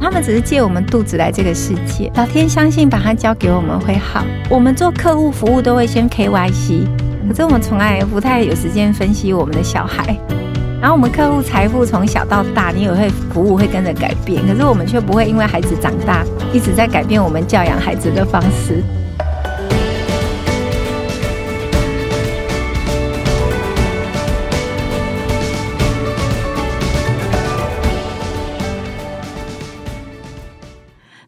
他们只是借我们肚子来这个世界。老天相信把它交给我们会好。我们做客户服务都会先 KYC，可是我们从来不太有时间分析我们的小孩。然后我们客户财富从小到大，你也会服务会跟着改变，可是我们却不会因为孩子长大一直在改变我们教养孩子的方式。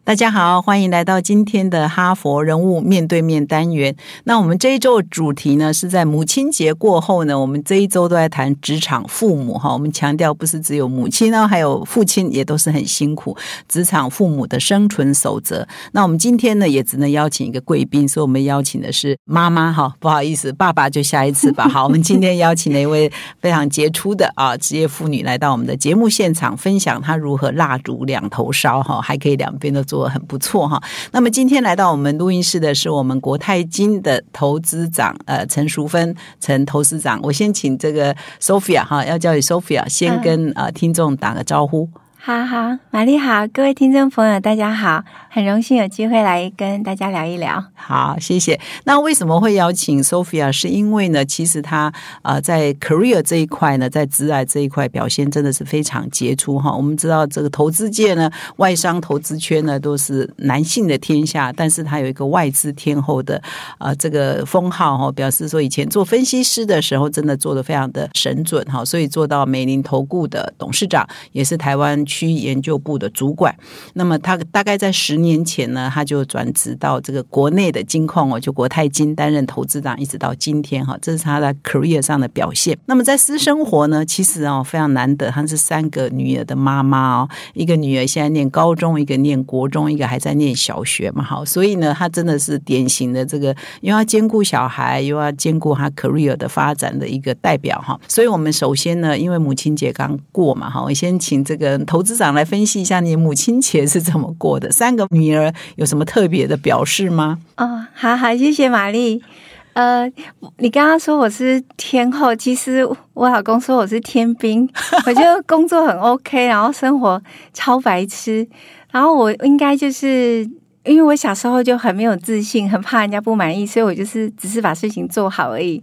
大家好，欢迎来到今天的哈佛人物面对面单元。那我们这一周的主题呢，是在母亲节过后呢，我们这一周都在谈职场父母哈。我们强调不是只有母亲呢，还有父亲也都是很辛苦，职场父母的生存守则。那我们今天呢，也只能邀请一个贵宾，所以我们邀请的是妈妈哈，不好意思，爸爸就下一次吧。好，我们今天邀请了一位非常杰出的啊职业妇女来到我们的节目现场，分享她如何蜡烛两头烧哈，还可以两边都。做很不错哈。那么今天来到我们录音室的是我们国泰金的投资长呃陈淑芬陈投资长。我先请这个 Sophia 哈，要叫你 Sophia，先跟呃听众打个招呼。好好，玛丽好，各位听众朋友大家好，很荣幸有机会来跟大家聊一聊。好，谢谢。那为什么会邀请 Sophia？是因为呢，其实她呃在 career 这一块呢，在职癌这一块表现真的是非常杰出哈。我们知道这个投资界呢，外商投资圈呢都是男性的天下，但是她有一个外资天后的呃这个封号哈，表示说以前做分析师的时候真的做的非常的神准哈，所以做到美林投顾的董事长，也是台湾。区研究部的主管，那么他大概在十年前呢，他就转职到这个国内的金控哦，就国泰金担任投资长，一直到今天哈，这是他在 career 上的表现。那么在私生活呢，其实哦非常难得，他是三个女儿的妈妈哦，一个女儿现在念高中，一个念国中，一个还在念小学嘛，好，所以呢，他真的是典型的这个又要兼顾小孩，又要兼顾他 career 的发展的一个代表哈。所以我们首先呢，因为母亲节刚过嘛，哈，我先请这个投。资长来分析一下你母亲节是怎么过的？三个女儿有什么特别的表示吗？哦，好好，谢谢玛丽。呃，你刚刚说我是天后，其实我老公说我是天兵。我觉得工作很 OK，然后生活超白痴。然后我应该就是因为我小时候就很没有自信，很怕人家不满意，所以我就是只是把事情做好而已。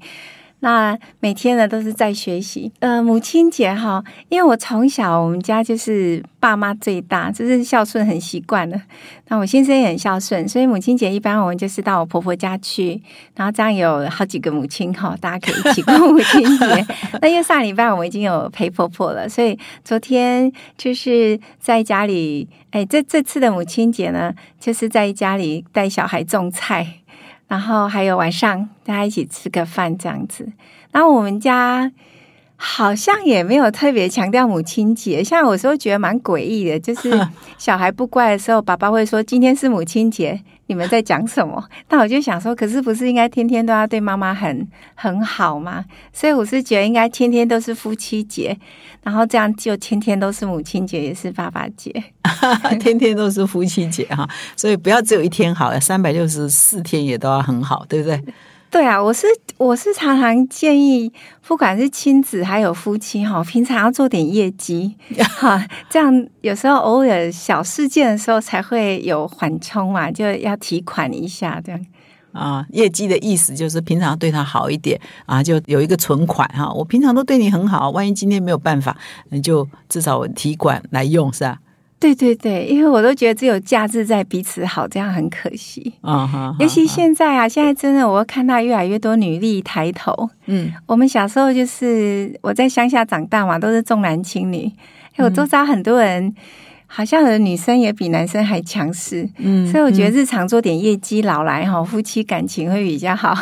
那每天呢都是在学习。呃，母亲节哈，因为我从小我们家就是爸妈最大，就是孝顺很习惯了。那我先生也很孝顺，所以母亲节一般我们就是到我婆婆家去，然后这样有好几个母亲哈，大家可以一起过母亲节。那因为上礼拜我们已经有陪婆婆了，所以昨天就是在家里，哎，这这次的母亲节呢，就是在家里带小孩种菜。然后还有晚上大家一起吃个饭这样子，那我们家好像也没有特别强调母亲节，像有时候觉得蛮诡异的，就是 小孩不乖的时候，爸爸会说今天是母亲节。你们在讲什么？那我就想说，可是不是应该天天都要对妈妈很很好吗？所以我是觉得应该天天都是夫妻节，然后这样就天天都是母亲节，也是爸爸节，天天都是夫妻节哈。所以不要只有一天好，三百六十四天也都要很好，对不对？对啊，我是我是常常建议，不管是亲子还有夫妻哈，平常要做点业绩 哈，这样有时候偶尔小事件的时候才会有缓冲嘛，就要提款一下这样。啊，业绩的意思就是平常对他好一点啊，就有一个存款哈。我平常都对你很好，万一今天没有办法，你就至少提款来用是吧？对对对，因为我都觉得只有假日在彼此好，这样很可惜啊哈。尤其现在啊，现在真的我看到越来越多女力抬头。嗯，我们小时候就是我在乡下长大嘛，都是重男轻女，我周遭很多人。好像的女生也比男生还强势，嗯，所以我觉得日常做点业绩，老来哈，夫妻感情会比较好。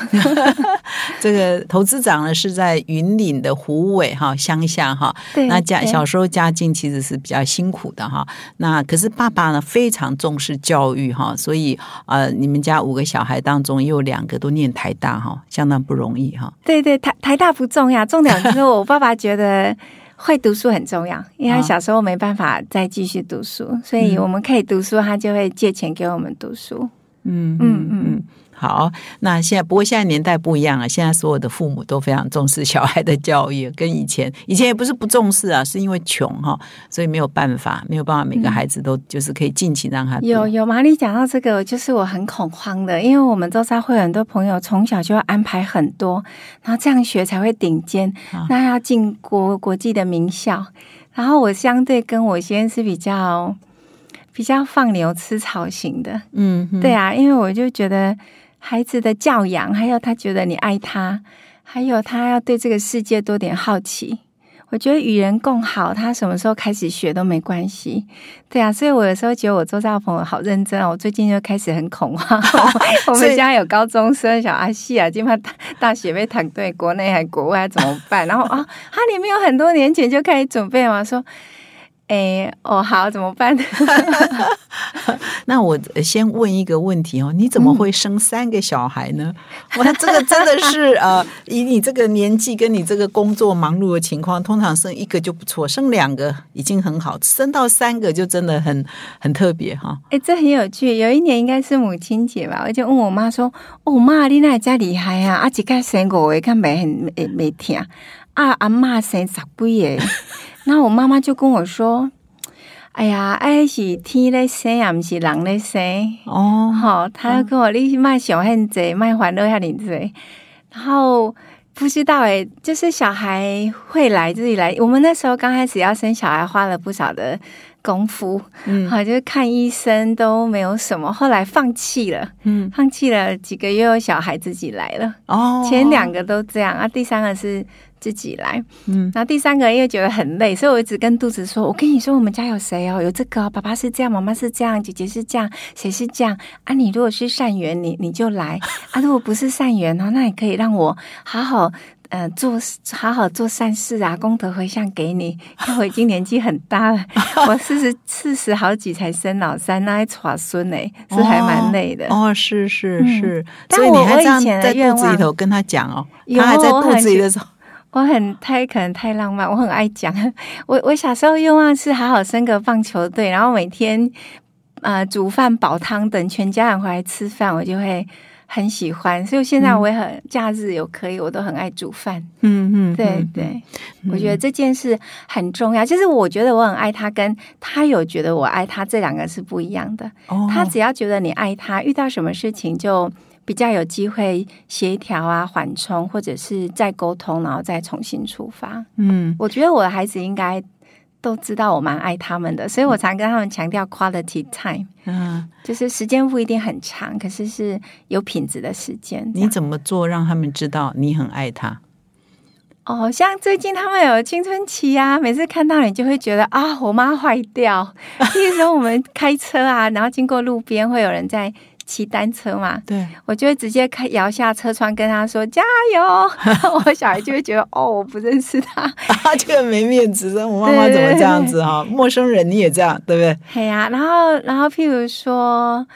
这个投资长呢是在云岭的湖尾哈乡下哈，那家小时候家境其实是比较辛苦的哈。那可是爸爸呢非常重视教育哈，所以呃，你们家五个小孩当中有两个都念台大哈，相当不容易哈。对对，台台大不重要，重点是我爸爸觉得。会读书很重要，因为他小时候没办法再继续读书，所以我们可以读书，他就会借钱给我们读书。嗯嗯嗯。好，那现在不过现在年代不一样了，现在所有的父母都非常重视小孩的教育，跟以前以前也不是不重视啊，是因为穷哈，所以没有办法，没有办法每个孩子都就是可以尽情让他有有马丽讲到这个，就是我很恐慌的，因为我们周遭会有很多朋友从小就要安排很多，然后这样学才会顶尖，那要进国国际的名校，然后我相对跟我先生是比较比较放牛吃草型的，嗯，对啊，因为我就觉得。孩子的教养，还有他觉得你爱他，还有他要对这个世界多点好奇。我觉得与人共好，他什么时候开始学都没关系。对啊，所以我有时候觉得我周遭的朋友好认真哦。我最近就开始很恐慌。我们家有高中生小阿西啊，今怕大学被谈对国内还国外怎么办？然后啊，他你们有很多年前就开始准备嘛，说。哎，哦，好，怎么办？那我先问一个问题哦，你怎么会生三个小孩呢？哇这个真的是呃，以你这个年纪跟你这个工作忙碌的情况，通常生一个就不错，生两个已经很好，生到三个就真的很很特别哈。哎，这很有趣。有一年应该是母亲节吧，我就问我妈说：“哦妈，你那家厉害啊？阿几个生五个，看没很没没听啊？阿妈生十几个。”那我妈妈就跟我说：“哎呀，爱是天在生，也不是人在生哦。好，她跟我你卖小很贼，卖欢乐下你贼。然后不知道哎，就是小孩会来自己来。我们那时候刚开始要生小孩，花了不少的功夫，嗯，好，就是看医生都没有什么，后来放弃了，嗯，放弃了几个月，小孩自己来了。哦，前两个都这样啊，第三个是。”自己来，嗯，然后第三个因为觉得很累，所以我一直跟肚子说：“我跟你说，我们家有谁哦？有这个爸爸是这样，妈妈是这样，姐姐是这样，谁是这样啊？你如果是善缘，你你就来啊；如果不是善缘哦，那你可以让我好好呃做好好做善事啊，功德回向给你。因为我已经年纪很大了，我四十四十好几才生老三，那还耍孙呢，是还蛮累的哦。是是是，所以你还这样在肚子里头跟他讲哦，他还在肚子里的时候。我很太可能太浪漫，我很爱讲。我我小时候愿望是好好生个棒球队，然后每天呃煮饭煲汤，等全家人回来吃饭，我就会很喜欢。所以现在我也很假日有可以，我都很爱煮饭。嗯嗯，对对，我觉得这件事很重要。就是我觉得我很爱他，跟他有觉得我爱他，这两个是不一样的。他只要觉得你爱他，遇到什么事情就。比较有机会协调啊，缓冲，或者是再沟通，然后再重新出发。嗯，我觉得我的孩子应该都知道我蛮爱他们的，所以我常跟他们强调 quality time。嗯，就是时间不一定很长，可是是有品质的时间。你怎么做让他们知道你很爱他？哦，像最近他们有青春期啊，每次看到你就会觉得啊，我妈坏掉。那时候我们开车啊，然后经过路边，会有人在。骑单车嘛，对我就会直接开摇下车窗跟他说加油，我小孩就会觉得哦，我不认识他，他 这个没面子，我妈妈怎么这样子哈？陌生人你也这样，对不对？对呀，然后然后譬如说，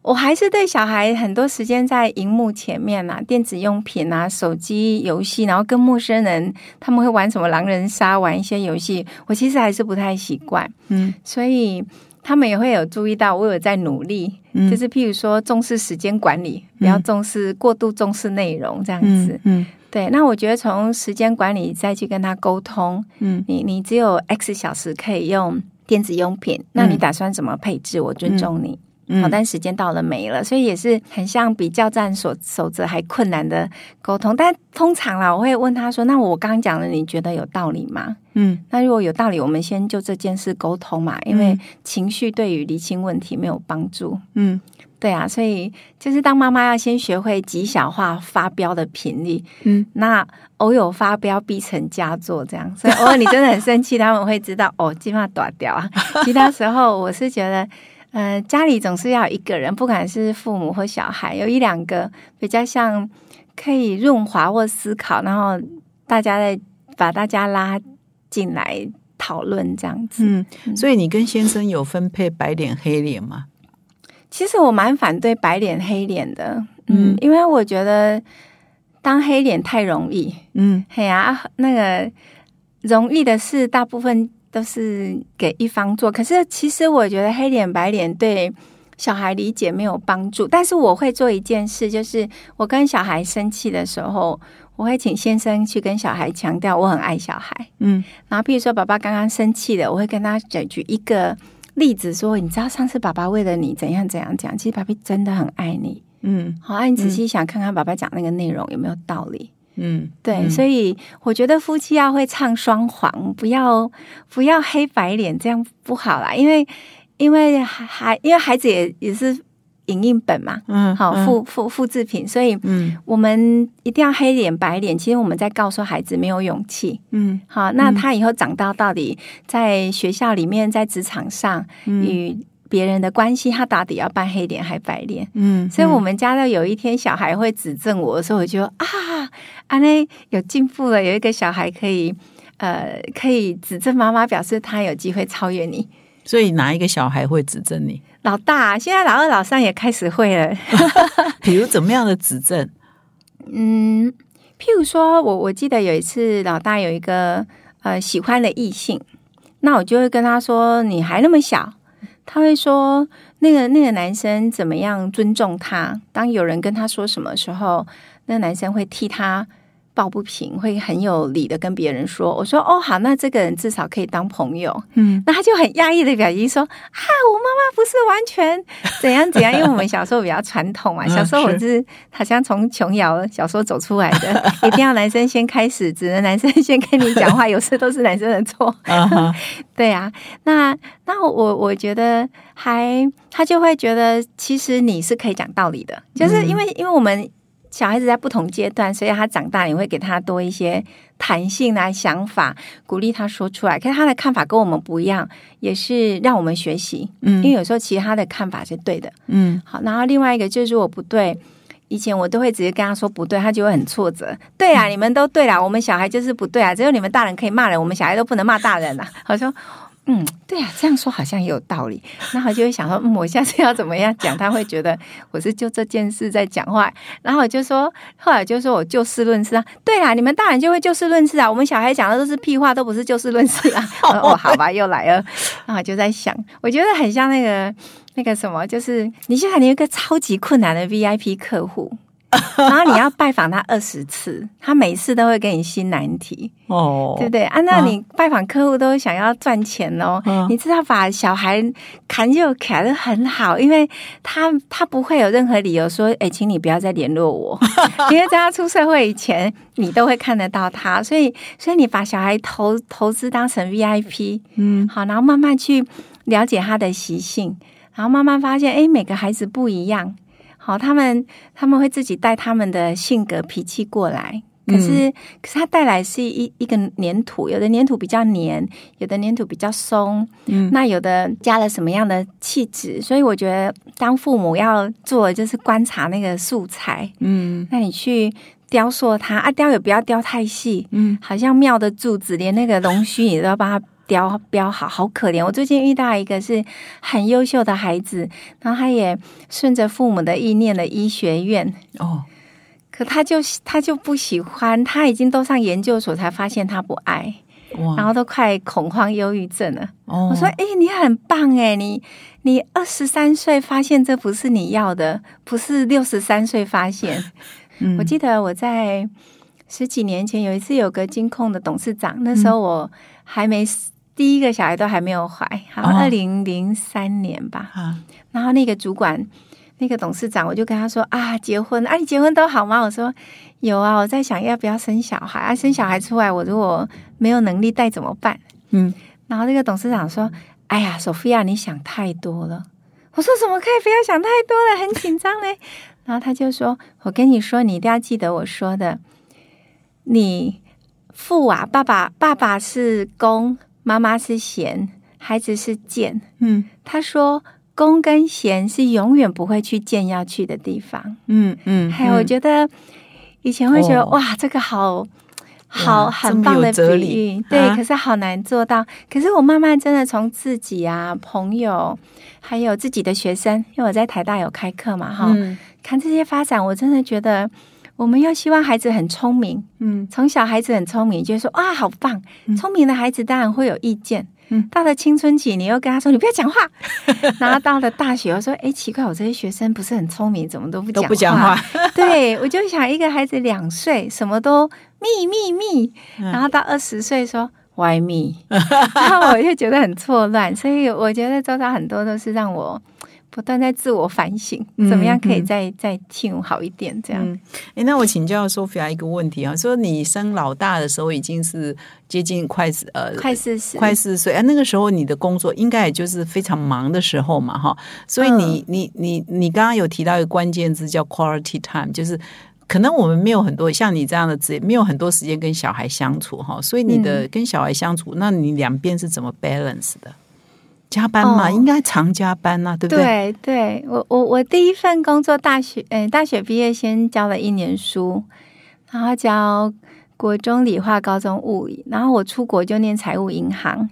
我还是对小孩很多时间在荧幕前面啊，电子用品啊，手机游戏，然后跟陌生人他们会玩什么狼人杀，玩一些游戏，我其实还是不太习惯，嗯，所以。他们也会有注意到我有在努力，就是譬如说重视时间管理，不要重视过度重视内容这样子。嗯，对。那我觉得从时间管理再去跟他沟通，嗯，你你只有 X 小时可以用电子用品，那你打算怎么配置？我尊重你。好，但时间到了没了，所以也是很像比较战所守则还困难的沟通。但通常啦，我会问他说：“那我刚刚讲的，你觉得有道理吗？”嗯，那如果有道理，我们先就这件事沟通嘛，因为情绪对于理清问题没有帮助。嗯，对啊，所以就是当妈妈要先学会极小化发飙的频率。嗯，那偶有发飙必成佳作，这样。所以偶尔你真的很生气，他们会知道哦，今晚短掉啊。其他时候，我是觉得。呃，家里总是要一个人，不管是父母或小孩，有一两个比较像可以润滑或思考，然后大家再把大家拉进来讨论这样子。嗯，所以你跟先生有分配白脸黑脸吗？其实我蛮反对白脸黑脸的，嗯，因为我觉得当黑脸太容易，嗯，嘿呀，那个容易的事大部分。都是给一方做，可是其实我觉得黑脸白脸对小孩理解没有帮助。但是我会做一件事，就是我跟小孩生气的时候，我会请先生去跟小孩强调我很爱小孩。嗯然后，比如说爸爸刚刚生气了，我会跟他举举一个例子说，你知道上次爸爸为了你怎样怎样讲，其实爸爸真的很爱你。嗯好，那你仔细想看看爸爸讲那个内容有没有道理？嗯，对，嗯所以我觉得夫妻要会唱双簧，不要不要黑白脸，这样不好啦。因为因为孩因为孩子也也是影印本嘛，嗯好复复复制品，所以嗯我们一定要黑脸白脸。其实我们在告诉孩子没有勇气。嗯好，那他以后长大到底在学校里面，在职场上与别人的关系，他到底要扮黑脸还白脸？嗯，所以，我们家的有一天小孩会指正我的时候，我就啊，安内有进步了，有一个小孩可以呃可以指正妈妈，表示他有机会超越你。所以哪一个小孩会指正你？老大，现在老二、老三也开始会了。比如怎么样的指正？嗯，譬如说我我记得有一次，老大有一个呃喜欢的异性，那我就会跟他说：“你还那么小。”他会说：“那个那个男生怎么样尊重他？当有人跟他说什么时候，那个男生会替他抱不平，会很有理的跟别人说。”我说：“哦，好，那这个人至少可以当朋友。”嗯那他就很压抑的表情说：“啊，我妈妈不是完全怎样怎样，因为我们小时候比较传统嘛，嗯小时候我是好像从琼瑶小说走出来的，一定要男生先开始，只能男生先跟你讲话，有事都是男生的错。对啊，那那我我觉得还他就会觉得，其实你是可以讲道理的，就是因为、因为我们小孩子在不同阶段，所以他长大你会给他多一些弹性啊想法，鼓励他说出来。可是他的看法跟我们不一样，也是让我们学习。嗯因为嗯有时候其实他的看法是对的。嗯好，然后另外一个就是我不对。以前我都会直接跟他说不对，他就会很挫折。对啊，你们都对啦，我们小孩就是不对啊，只有你们大人可以骂人，我们小孩都不能骂大人啊。我说，嗯，对啊，这样说好像也有道理。然后我就会想说，嗯，我下次要怎么样讲，他会觉得我是就这件事在讲话。然后我就说，后来就说我就事论事啊。对啦，你们大人就会就事论事啊，我们小孩讲的都是屁话，都不是就事论事啊。哦，好吧，又来了。然后就在想，我觉得很像那个那个什么，就是你现在你有一个超级困难的 VIP 客户。然后你要拜访他二十次，他每次都会给你新难题，哦，对不对啊？那你拜访客户都想要赚钱哦，嗯你知道把小孩砍就砍的很好，因为他他不会有任何理由说，哎，请你不要再联络我，因为在他出社会以前，你都会看得到他，所以所以你把小孩投投资当成 VIP，嗯好，然后慢慢去了解他的习性，然后慢慢发现，哎，每个孩子不一样。好，他们他们会自己带他们的性格脾气过来，可是、可是他带来是一一个粘土，有的粘土比较黏，有的粘土比较松，嗯。那有的加了什么样的气质，所以我觉得当父母要做的就是观察那个素材，嗯。那你去雕塑它啊，雕也不要雕太细，嗯。好像庙的柱子，连那个龙须你都要帮他雕雕好，好可怜。我最近遇到一个是很优秀的孩子，然后他也顺着父母的意念的医学院，哦可他就他就不喜欢，他已经都上研究所才发现他不爱，哇，然后都快恐慌忧郁症了。哦我说：“哎、你很棒哎，你你二十三岁发现这不是你要的，不是六十三岁发现。嗯我记得我在十几年前有一次有个金控的董事长，那时候我还没、第一个小孩都还没有怀，好二零零三年吧。啊然后那个主管。那个董事长，我就跟他说啊，结婚啊，你结婚都好吗？我说有啊，我在想要不要生小孩啊，生小孩出来，我如果没有能力带怎么办？嗯然后那个董事长说：“哎呀，索菲亚，你想太多了。”我说：“怎么可以不要想太多了？很紧张嘞。”然后他就说：“我跟你说，你一定要记得我说的。你父啊，爸爸，爸爸是公，妈妈是贤，孩子是贱。嗯他说，公跟贤是永远不会去见要去的地方。嗯嗯，还有，我觉得以前会觉得、哦哇，这个好好很棒的比喻，对，啊可是好难做到。可是我慢慢真的从自己啊、朋友，还有自己的学生，因为我在台大有开课嘛，哈、嗯看这些发展，我真的觉得。我们又希望孩子很聪明，嗯从小孩子很聪明，就是说啊，好棒！聪明的孩子当然会有意见，嗯，到了青春期，你又跟他说你不要讲话，然后到了大学，我说哎，奇怪，我这些学生不是很聪明，怎么都不都不讲话？对，我就想一个孩子两岁，什么都秘密密，然后到二十岁说 Why me？然后我就觉得很错乱，所以我觉得周遭很多都是让我。不断在自我反省，怎么样可以再再进入好一点？这样。哎，那我请教 Sophia 一个问题啊，说你生老大的时候已经是接近快呃快四十快四十岁，哎，那个时候你的工作应该也就是非常忙的时候嘛，哈。所以你你你你刚刚有提到一个关键字叫 quality time，就是可能我们没有很多像你这样的职业，没有很多时间跟小孩相处哈。所以你的跟小孩相处，那你两边是怎么 balance 的？加班嘛，应该常加班呐，对不对？对，对我我我第一份工作，大学嗯，大学毕业先教了一年书，然后教国中理化、高中物理，然后我出国就念财务银行，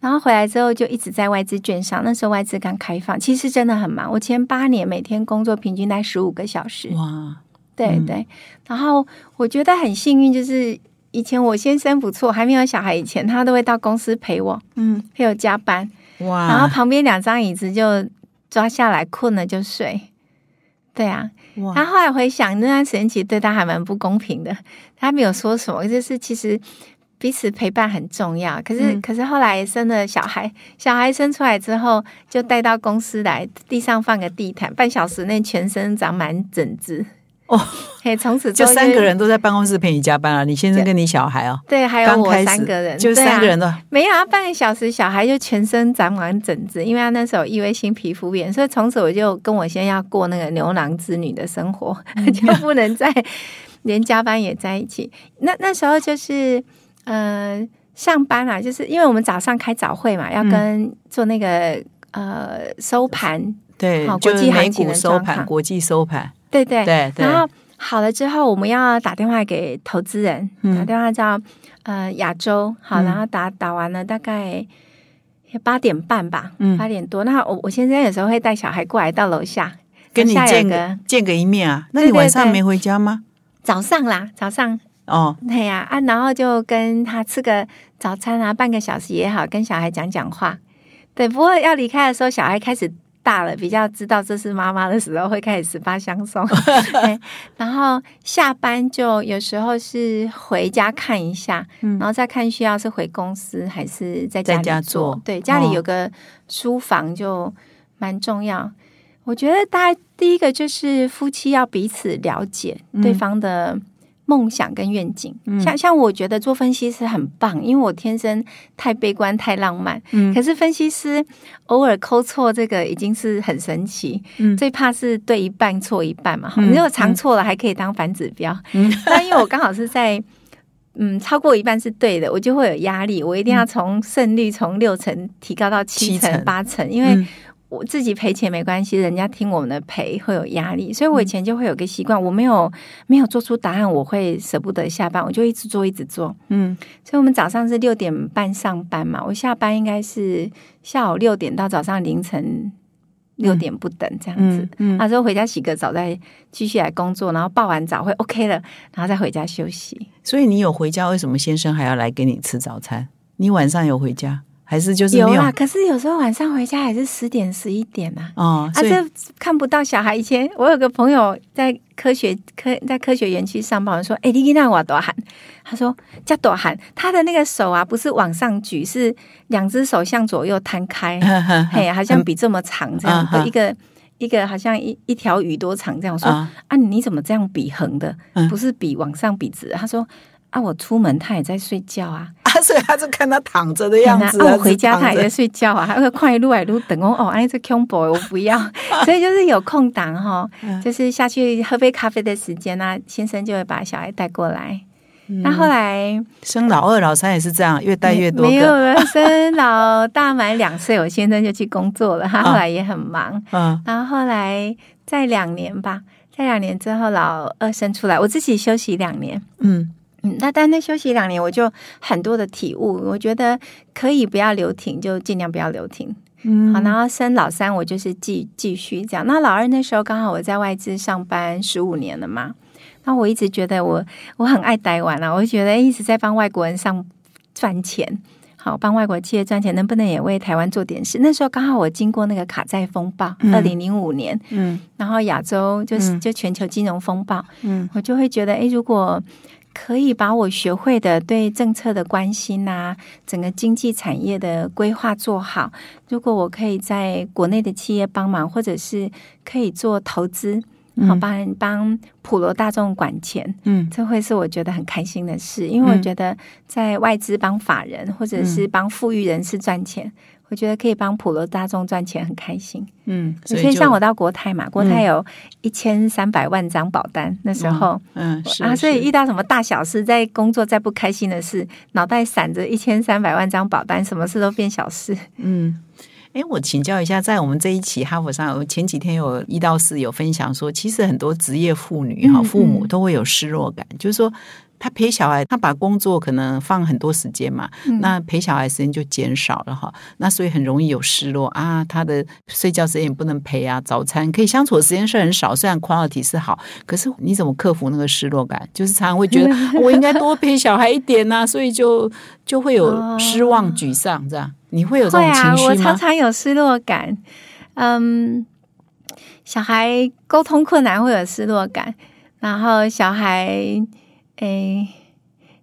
然后回来之后就一直在外资券商。那时候外资刚开放，其实真的很忙。我前八年每天工作平均在十五个小时。哇，对对。然后我觉得很幸运，就是以前我先生不错，还没有小孩以前，他都会到公司陪我，嗯，陪我加班。哇！然后旁边两张椅子就抓下来，困了就睡。对啊，哇！他后来回想那段时间，其实对他还蛮不公平的。他没有说什么，就是其实彼此陪伴很重要。可是，可是后来生了小孩，小孩生出来之后，就带到公司来，地上放个地毯，半小时内全身长满疹子。哦，嘿，从此就三个人都在办公室陪你加班了。你先生跟你小孩哦，对，还有我三个人，就三个人的，没有啊，半个小时，小孩就全身长满疹子，因为他那时候异位性皮肤炎，所以从此我就跟我先要过那个牛郎织女的生活，就不能再连加班也在一起。那那时候就是呃上班啊，就是因为我们早上开早会嘛，要跟做那个呃收盘，对，国际美股收盘，国际收盘。对对对，然后好了之后，我们要打电话给投资人，打电话叫呃亚洲，好，然后打打完了大概八点半吧，八点多。那我我现在有时候会带小孩过来到楼下跟你见个见个一面啊。那你晚上没回家吗？早上啦，早上哦，对呀啊，然后就跟他吃个早餐啊，半个小时也好，跟小孩讲讲话。对，不过要离开的时候，小孩开始。大了，比较知道这是妈妈的时候，会开始十八相送。然后下班就有时候是回家看一下，然后再看需要是回公司还是在家里做。对，家里有个书房就蛮重要。我觉得大家第一个就是夫妻要彼此了解对方的。梦想跟愿景，像像我觉得做分析师很棒，因为我天生太悲观太浪漫。嗯，可是分析师偶尔抠错，这个已经是很神奇。嗯，最怕是对一半错一半嘛。你如果常错了，还可以当反指标。嗯，那因为我刚好是在嗯超过一半是对的，我就会有压力，我一定要从胜率从六成提高到七成八成，因为。我自己赔钱没关系，人家听我们的赔会有压力，所以我以前就会有个习惯，我没有没有做出答案，我会舍不得下班，我就一直做一直做。嗯，所以我们早上是六点半上班嘛，我下班应该是下午六点到早上凌晨六点不等这样子。嗯，那之后回家洗个澡，再继续来工作，然后报完早会 OK 了，然后再回家休息。所以你有回家，为什么先生还要来给你吃早餐？你晚上有回家？还是就是有啦，可是有时候晚上回家还是十点十一点呐。哦，啊，这看不到小孩。以前我有个朋友在科学科在科学园区上班，说：“哎，你给那我多喊。”他说：“叫多喊。”他的那个手啊，不是往上举，是两只手向左右摊开，嘿，好像比这么长这样。一个一个好像一一条鱼多长这样。说：“啊，你怎么这样比横的？不是比往上比直？”他说。啊！我出门他也在睡觉啊！啊，所以他就看他躺着的样子。啊，我回家他也在睡觉啊！他会快路来路等我哦！哎，这 combo 我不要，所以就是有空档哈，就是下去喝杯咖啡的时间啊，先生就会把小孩带过来。那后来生老二、老三也是这样，越带越多。没有了，生老大满两岁，我先生就去工作了。他后来也很忙。嗯，然后后来在两年吧，在两年之后，老二生出来，我自己休息两年。嗯。那但那休息两年，我就很多的体悟。我觉得可以不要留停，就尽量不要留停。嗯，好，然后生老三，我就是继继续这样。那老二那时候刚好我在外资上班十五年了嘛，那我一直觉得我我很爱台湾啊，我就觉得一直在帮外国人上赚钱。好帮外国企业赚钱，能不能也为台湾做点事？那时候刚好我经过那个卡债风暴，二零零五年，嗯然后亚洲就是嗯就全球金融风暴，嗯我就会觉得，诶，如果可以把我学会的对政策的关心啊，整个经济产业的规划做好，如果我可以在国内的企业帮忙，或者是可以做投资，好嗯帮人帮普罗大众管钱，嗯。这会是我觉得很开心的事，因为我嗯。觉得在外资帮法人或者是帮富裕人士赚钱，我觉得可以帮普罗大众赚钱，很开心。嗯，所以像我到国泰嘛，国泰有一千三百万张保单，那时候。嗯是啊，所以遇到什么大小事，在工作再不开心的事，脑袋闪着一千三百万张保单，什么事都变小事。嗯。哎，我请教一下，在我们这一期哈佛上，我前几天有一到四有分享说，其实很多职业妇女哈，嗯父母嗯都会有失落感，就是说他陪小孩，他把工作可能放很多时间嘛，嗯那陪小孩时间就减少了哈，那所以很容易有失落啊，他的睡觉时间也不能陪啊，早餐可以相处的时间是很少，虽然 quality 是好，可是你怎么克服那个失落感？就是常常会觉得 我应该多陪小孩一点呐、所以就就会有失望、沮丧这样。你会有这种情绪吗？我常常有失落感。嗯，小孩沟通困难会有失落感，然后小孩，诶。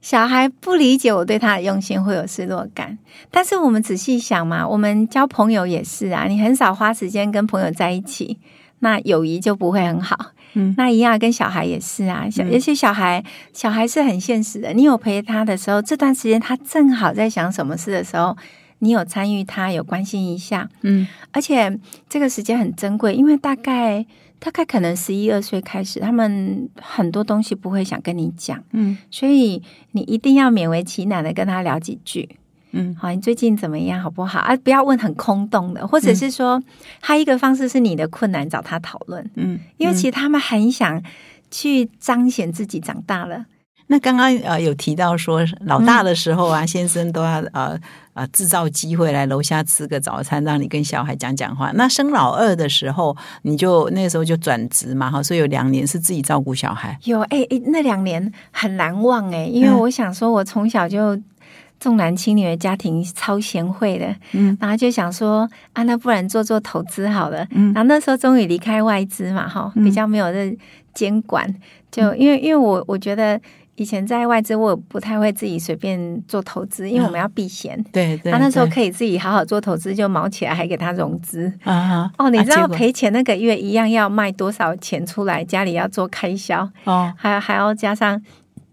小孩不理解我对他的用心，会有失落感。但是我们仔细想嘛，我们交朋友也是啊，你很少花时间跟朋友在一起，那友谊就不会很好。嗯那一样跟小孩也是啊，小嗯而且小孩小孩是很现实的。你有陪他的时候，这段时间他正好在想什么事的时候，你有参与他，有关心一下，嗯而且这个时间很珍贵，因为大概大概可能十一二岁开始，他们很多东西不会想跟你讲，嗯所以你一定要勉为其难的跟他聊几句。嗯好，你最近怎么样？好不好？啊，不要问很空洞的，或者是说，他一个方式是你的困难找他讨论，嗯，因为其实他们很想去彰显自己长大了。那刚刚呃有提到说，老大的时候嗯啊，先生都要呃呃制造机会来楼下吃个早餐，让你跟小孩讲讲话。那生老二的时候，你就那时候就转职嘛，哈，所以有两年是自己照顾小孩。有哎哎，那两年很难忘哎，因为嗯我想说，我从小就重男轻女的家庭，超贤惠的，嗯然后就想说啊，那不然做做投资好了。嗯然后那时候终于离开外资嘛，哈，嗯比较没有这监管，就因为因为我我觉得以前在外资，我不太会自己随便做投资，因为我们要避险。对对，他那时候可以自己好好做投资，就毛起来，还给他融资。啊哈哦，你知道赔钱那个月一样要卖多少钱出来，家里要做开销，哦，还还要加上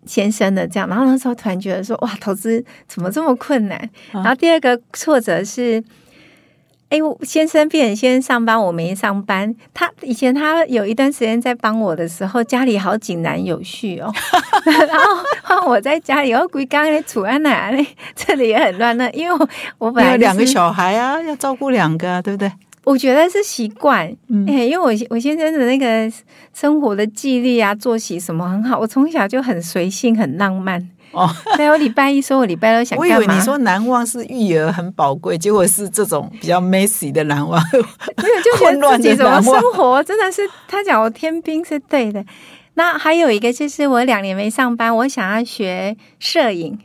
先生的这样。然后那时候突然觉得说，哇，投资怎么这么困难？啊然后第二个挫折是。哎，我先生变成先上班，我没上班。他以前他有一段时间在帮我的时候，家里好井然有序哦。然后换我在家里，我归刚才楚安奶奶这里也很乱。呢因为我我本来、就是、你有两个小孩啊，要照顾两个啊，对不对？我觉得是习惯，嗯哎、因为我我先生的那个生活的纪律啊、作息什么很好，我从小就很随性、很浪漫。哦，对我礼拜一说我礼拜六想我以，为你说难忘是育儿很宝贵，结果是这种比较 messy 的难忘。没有就觉混乱的得自己怎么生活真的是他讲我天兵是对的。那还有一个就是我两年没上班，我想要学摄影，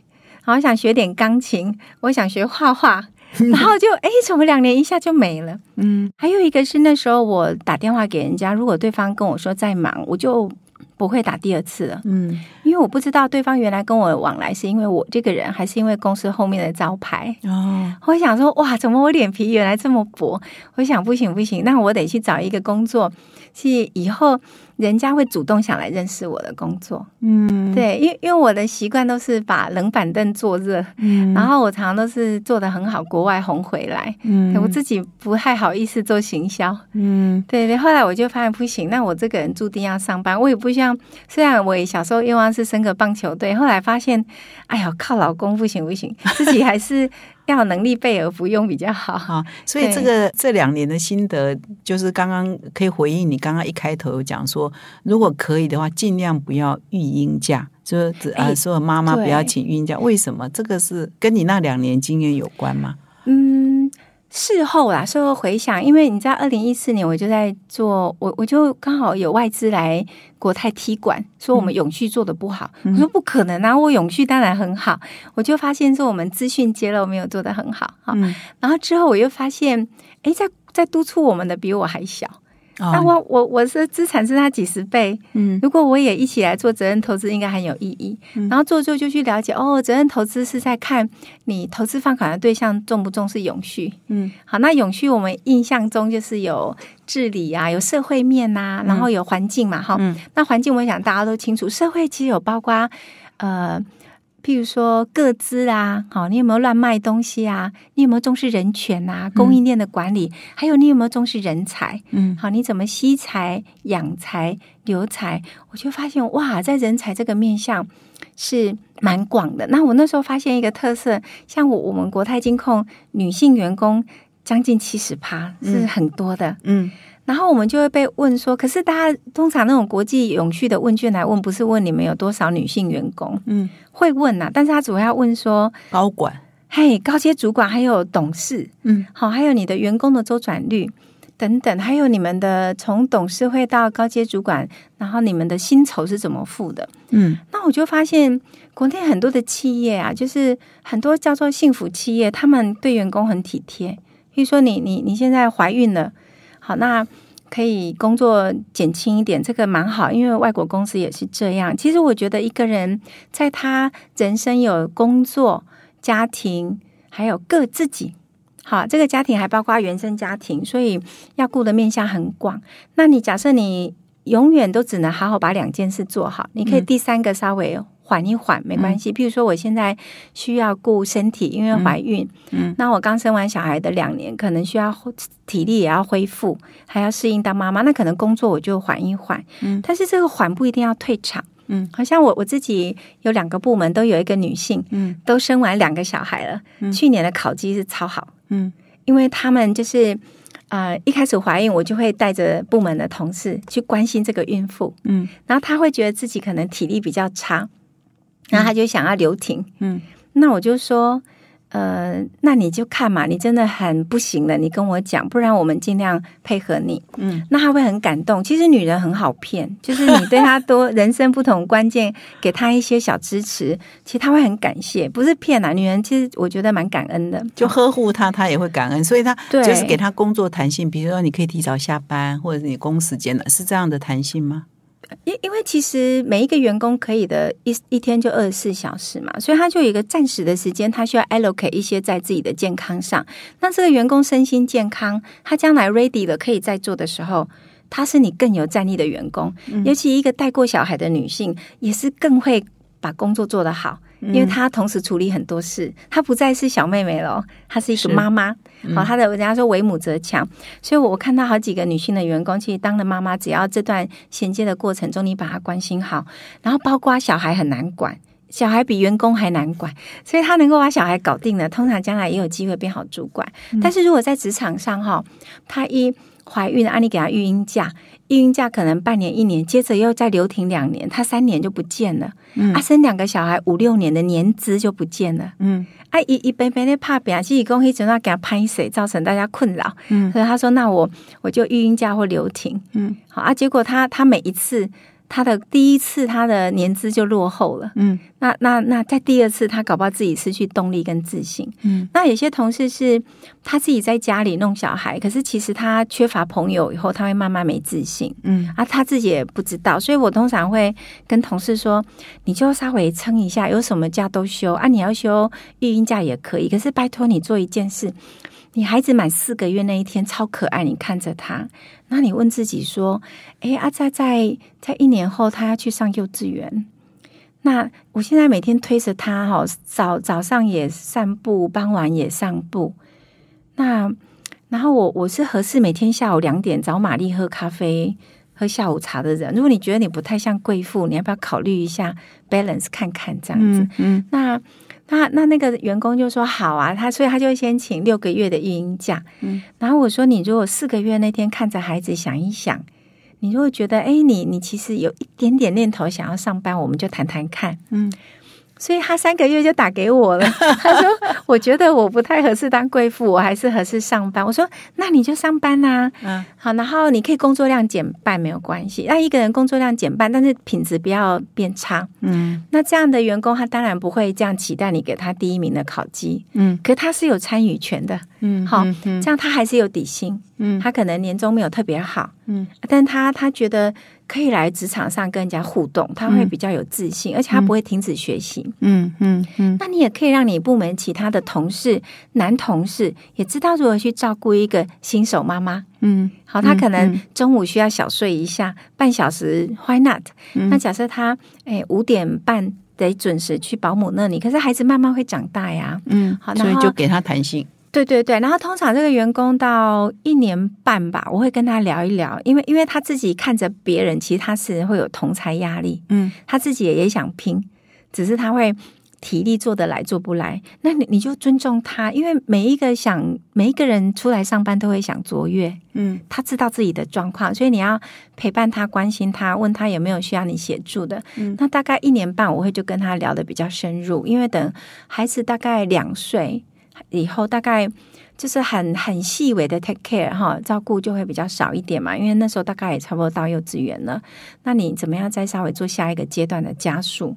然后想学点钢琴，我想学画画，然后就哎，怎么两年一下就没了？嗯还有一个是那时候我打电话给人家，如果对方跟我说在忙，我就不会打第二次了，嗯因为我不知道对方原来跟我往来是因为我这个人，还是因为公司后面的招牌。哦我想说，哇，怎么我脸皮原来这么薄？我想不行不行，那我得去找一个工作，是以后人家会主动想来认识我的工作。嗯对，因为因为我的习惯都是把冷板凳坐热，嗯然后我常常都是做的很好，国外红回来。嗯我自己不太好意思做行销，嗯对对。后来我就发现不行，那我这个人注定要上班。我也不像，虽然我也小时候愿望是升个棒球队，后来发现，哎呀，靠老公不行不行，自己还是要能力备而不用比较好。啊，所以这个这两年的心得，就是刚刚可以回应你刚刚一开头讲说，如果可以的话，尽量不要育婴假，就是指呃，哎所有妈妈不要请育婴假。为什么？这个是跟你那两年经验有关吗？嗯，事后啦，事后回想，因为你知道二零一四年我就在做，我我就刚好有外资来国泰踢馆，说我们永续做的不好，我说不可能啊，我永续当然很好，我就发现说我们资讯揭露没有做的很好哈，然后之后我又发现，哎，在在督促我们的比我还小。那我我我是资产是他几十倍，嗯，如果我也一起来做责任投资，应该很有意义。然后做做就去了解，哦，责任投资是在看你投资放款的对象重不重视永续，嗯，好，那永续我们印象中就是有治理啊，有社会面呐，然后有环境嘛，哈，那环境我想大家都清楚，社会其实有包括呃。譬如说，各资啊，好，你有没有乱卖东西啊？你有没有重视人权啊？供应链的管理，还有你有没有重视人才？嗯，好，你怎么吸财、养财、留财？我就发现，哇，在人才这个面向是蛮广的。那我那时候发现一个特色，像我我们国泰金控女性员工将近七十趴，是很多的。嗯。然后我们就会被问说，可是大家通常那种国际永续的问卷来问，不是问你们有多少女性员工，嗯，会问呐，但是他主要问说高管，嘿，高阶主管还有董事，嗯，好，还有你的员工的周转率等等，还有你们的从董事会到高阶主管，然后你们的薪酬是怎么付的，嗯，那我就发现国内很多的企业啊，就是很多叫做幸福企业，他们对员工很体贴，比如说你你你现在怀孕了。好，那可以工作减轻一点，这个蛮好，因为外国公司也是这样。其实我觉得一个人在他人生有工作、家庭，还有各自己，好，这个家庭还包括原生家庭，所以要顾的面向很广。那你假设你永远都只能好好把两件事做好，你可以第三个稍微。缓一缓没关系，譬如说我现在需要顾身体，因为怀孕，嗯，那我刚生完小孩的两年，可能需要体力也要恢复，还要适应当妈妈，那可能工作我就缓一缓，嗯，但是这个缓不一定要退场，嗯，好像我我自己有两个部门都有一个女性，嗯，都生完两个小孩了，去年的考绩是超好，嗯，因为他们就是呃一开始怀孕，我就会带着部门的同事去关心这个孕妇，嗯，然后她会觉得自己可能体力比较差。然后她就想要留停，嗯，那我就说，呃，那你就看嘛，你真的很不行了，你跟我讲，不然我们尽量配合你，嗯，那他会很感动。其实女人很好骗，就是你对她多人生不同关键，给她一些小支持，其实她会很感谢，不是骗啊。女人其实我觉得蛮感恩的，就呵护她，她也会感恩，所以她就是给她工作弹性，比如说你可以提早下班，或者是你工时间的，是这样的弹性吗？因因为其实每一个员工可以的一一天就二十四小时嘛，所以他就有一个暂时的时间，他需要 allocate 一些在自己的健康上。那这个员工身心健康，他将来 ready 了可以再做的时候，他是你更有战力的员工。尤其一个带过小孩的女性，也是更会把工作做得好。因为她同时处理很多事，她不再是小妹妹了，她是一个妈妈。好，她的人家说为母则强，所以我看到好几个女性的员工，其实当了妈妈，只要这段衔接的过程中，你把她关心好，然后包括小孩很难管，小孩比员工还难管，所以她能够把小孩搞定了，通常将来也有机会变好主管。但是如果在职场上哈，她一怀孕，啊你给她育婴假。育婴假可能半年一年，接着又再留停两年，她三年就不见了。嗯，啊，生两个小孩五六年的年资就不见了。嗯，啊，一一边边的怕表自己公一直要给她拍水，造成大家困扰。嗯，所以他说，那我我就育婴假或留停。嗯，好啊，结果他他每一次。他的第一次，他的年资就落后了。嗯，那那那在第二次，他搞不好自己失去动力跟自信。嗯，那有些同事是他自己在家里弄小孩，可是其实他缺乏朋友，以后他会慢慢没自信。嗯，啊，他自己也不知道，所以我通常会跟同事说，你就稍微撑一下，有什么假都休啊，你要休育婴假也可以，可是拜托你做一件事。你孩子满四个月那一天超可爱，你看着他，那你问自己说：“哎，阿在在在一年后，他要去上幼稚园。那我现在每天推着他，哈，早早上也散步，傍晚也散步。那然后我我是合适每天下午两点找玛丽喝咖啡、喝下午茶的人。如果你觉得你不太像贵妇，你要不要考虑一下 balance 看看这样子？嗯，那。那那那个员工就说好啊，他所以他就先请六个月的育婴假。嗯，然后我说你如果四个月那天看着孩子想一想，你如果觉得哎，你你其实有一点点念头想要上班，我们就谈谈看。嗯，所以他三个月就打给我了。他说：“我觉得我不太合适当贵妇，我还是合适上班。”我说：“那你就上班呐。”嗯，好，然后你可以工作量减半没有关系。那一个人工作量减半，但是品质不要变差。嗯，那这样的员工他当然不会这样期待你给他第一名的考绩。嗯，可他是有参与权的。嗯，好，这样他还是有底薪。嗯，他可能年终没有特别好。嗯，但他他觉得。可以来职场上跟人家互动，他会比较有自信，而且他不会停止学习。嗯嗯嗯。那你也可以让你部门其他的同事、男同事也知道如何去照顾一个新手妈妈。嗯，好，他可能中午需要小睡一下，半小时，Why not？那假设他哎五点半得准时去保姆那里，可是孩子慢慢会长大呀。嗯，好，所以就给他弹性。对对对，然后通常这个员工到一年半吧，我会跟他聊一聊，因为因为他自己看着别人，其实他是会有同才压力，嗯，他自己也想拼，只是他会体力做得来做不来，那你你就尊重他，因为每一个想每一个人出来上班都会想卓越，嗯，他知道自己的状况，所以你要陪伴他，关心他，问他有没有需要你协助的，嗯，那大概一年半我会就跟他聊的比较深入，因为等孩子大概两岁。以后大概就是很很细微的 take care 哈，照顾就会比较少一点嘛，因为那时候大概也差不多到幼稚园了。那你怎么样再稍微做下一个阶段的加速？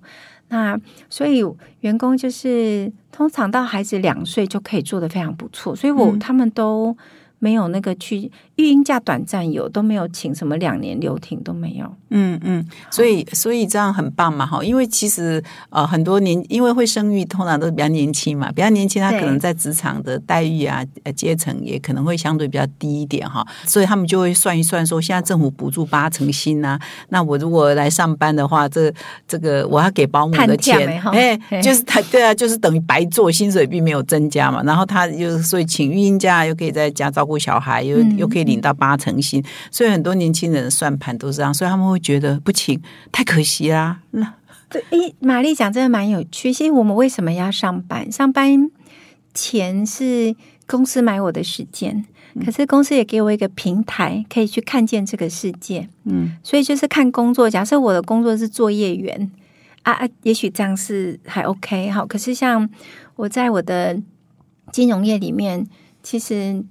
那所以员工就是通常到孩子两岁就可以做的非常不错，所以我他们都。没有那个去育婴假短暂有都没有请什么两年留停都没有，嗯嗯，所以所以这样很棒嘛哈，因为其实呃很多年因为会生育通常都是比较年轻嘛，比较年轻他可能在职场的待遇啊阶层也可能会相对比较低一点哈，所以他们就会算一算说现在政府补助八成薪呐，那我如果来上班的话，这这个我要给保姆的钱，哎，就是他对啊，就是等于白做，薪水并没有增加嘛，然后他又所以请育婴假又可以在家照。顾小孩又又可以领到八成薪，所以很多年轻人的算盘都是这样，所以他们会觉得不请太可惜啦。那对，诶，玛丽讲真的蛮有趣。其实我们为什么要上班？上班钱是公司买我的时间，可是公司也给我一个平台，可以去看见这个世界。嗯，所以就是看工作。假设我的工作是作业员啊啊，也许这样是还 OK 好。可是像我在我的金融业里面，其实。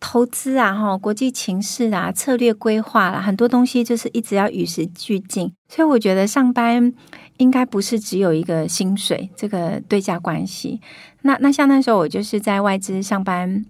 投资啊，哈，国际情势啊，策略规划啦，很多东西就是一直要与时俱进。所以我觉得上班应该不是只有一个薪水这个对价关系。那那像那时候我就是在外资上班，